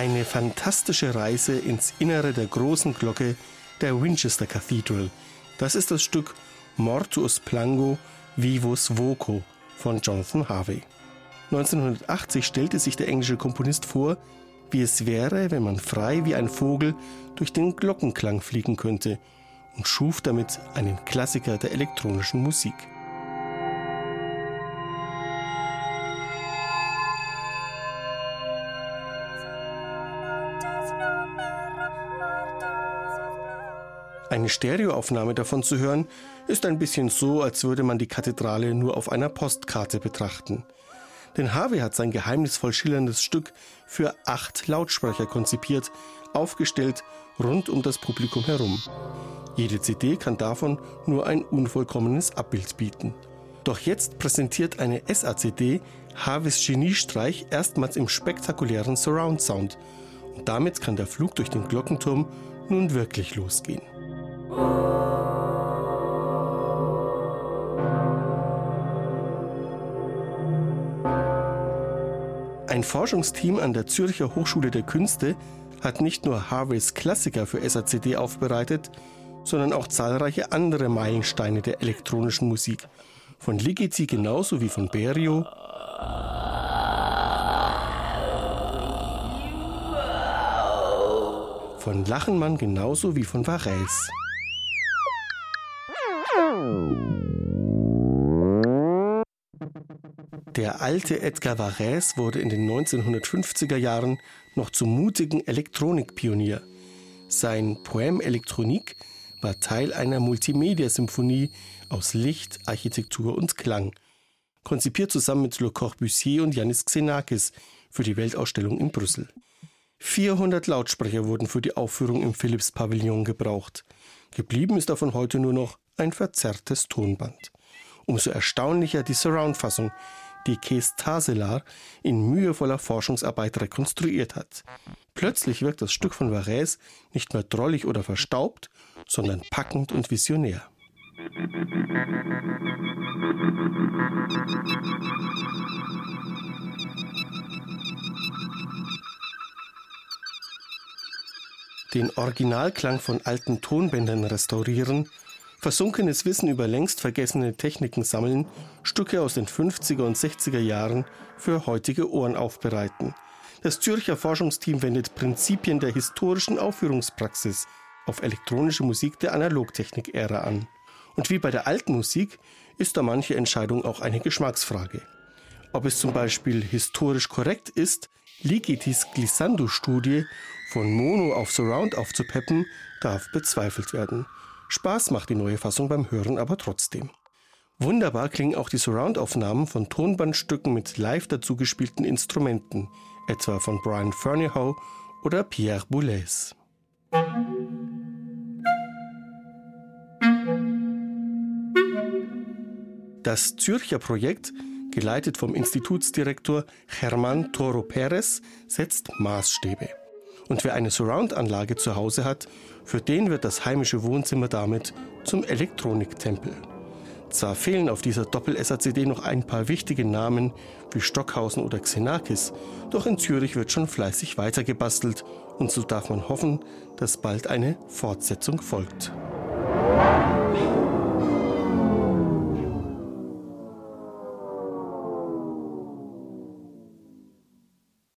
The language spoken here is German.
Eine fantastische Reise ins Innere der großen Glocke der Winchester Cathedral. Das ist das Stück Mortuus Plango Vivus Voco von Jonathan Harvey. 1980 stellte sich der englische Komponist vor, wie es wäre, wenn man frei wie ein Vogel durch den Glockenklang fliegen könnte und schuf damit einen Klassiker der elektronischen Musik. Eine Stereoaufnahme davon zu hören, ist ein bisschen so, als würde man die Kathedrale nur auf einer Postkarte betrachten. Denn Harvey hat sein geheimnisvoll schillerndes Stück für acht Lautsprecher konzipiert, aufgestellt rund um das Publikum herum. Jede CD kann davon nur ein unvollkommenes Abbild bieten. Doch jetzt präsentiert eine SACD Harveys Geniestreich erstmals im spektakulären Surround Sound. Und damit kann der Flug durch den Glockenturm nun wirklich losgehen. Ein Forschungsteam an der Zürcher Hochschule der Künste hat nicht nur Harveys Klassiker für SACD aufbereitet, sondern auch zahlreiche andere Meilensteine der elektronischen Musik. Von Ligeti genauso wie von Berio. Von Lachenmann genauso wie von Varese. Der alte Edgar Varese wurde in den 1950er Jahren noch zum mutigen Elektronikpionier. Sein Poème Elektronik war Teil einer Multimedia-Symphonie aus Licht, Architektur und Klang, konzipiert zusammen mit Le Corbusier und Yannis Xenakis für die Weltausstellung in Brüssel. 400 Lautsprecher wurden für die Aufführung im Philips-Pavillon gebraucht. Geblieben ist davon heute nur noch ein verzerrtes Tonband. Umso erstaunlicher die Surround-Fassung, die Kees Taselar in mühevoller Forschungsarbeit rekonstruiert hat. Plötzlich wirkt das Stück von Varese nicht mehr drollig oder verstaubt, sondern packend und visionär. Den Originalklang von alten Tonbändern restaurieren versunkenes Wissen über längst vergessene Techniken sammeln, Stücke aus den 50er und 60er Jahren für heutige Ohren aufbereiten. Das Zürcher Forschungsteam wendet Prinzipien der historischen Aufführungspraxis auf elektronische Musik der Analogtechnik-Ära an. Und wie bei der alten Musik ist da manche Entscheidung auch eine Geschmacksfrage. Ob es zum Beispiel historisch korrekt ist, Ligitis Glissando-Studie von Mono auf Surround aufzupeppen, darf bezweifelt werden. Spaß macht die neue Fassung beim Hören aber trotzdem. Wunderbar klingen auch die Surround-Aufnahmen von Tonbandstücken mit live dazugespielten Instrumenten, etwa von Brian Ferneyhough oder Pierre Boulez. Das Zürcher Projekt, geleitet vom Institutsdirektor Germán Toro Pérez, setzt Maßstäbe. Und wer eine Surround-Anlage zu Hause hat, für den wird das heimische Wohnzimmer damit zum Elektroniktempel. Zwar fehlen auf dieser Doppel-SACD noch ein paar wichtige Namen wie Stockhausen oder Xenakis, doch in Zürich wird schon fleißig weitergebastelt und so darf man hoffen, dass bald eine Fortsetzung folgt.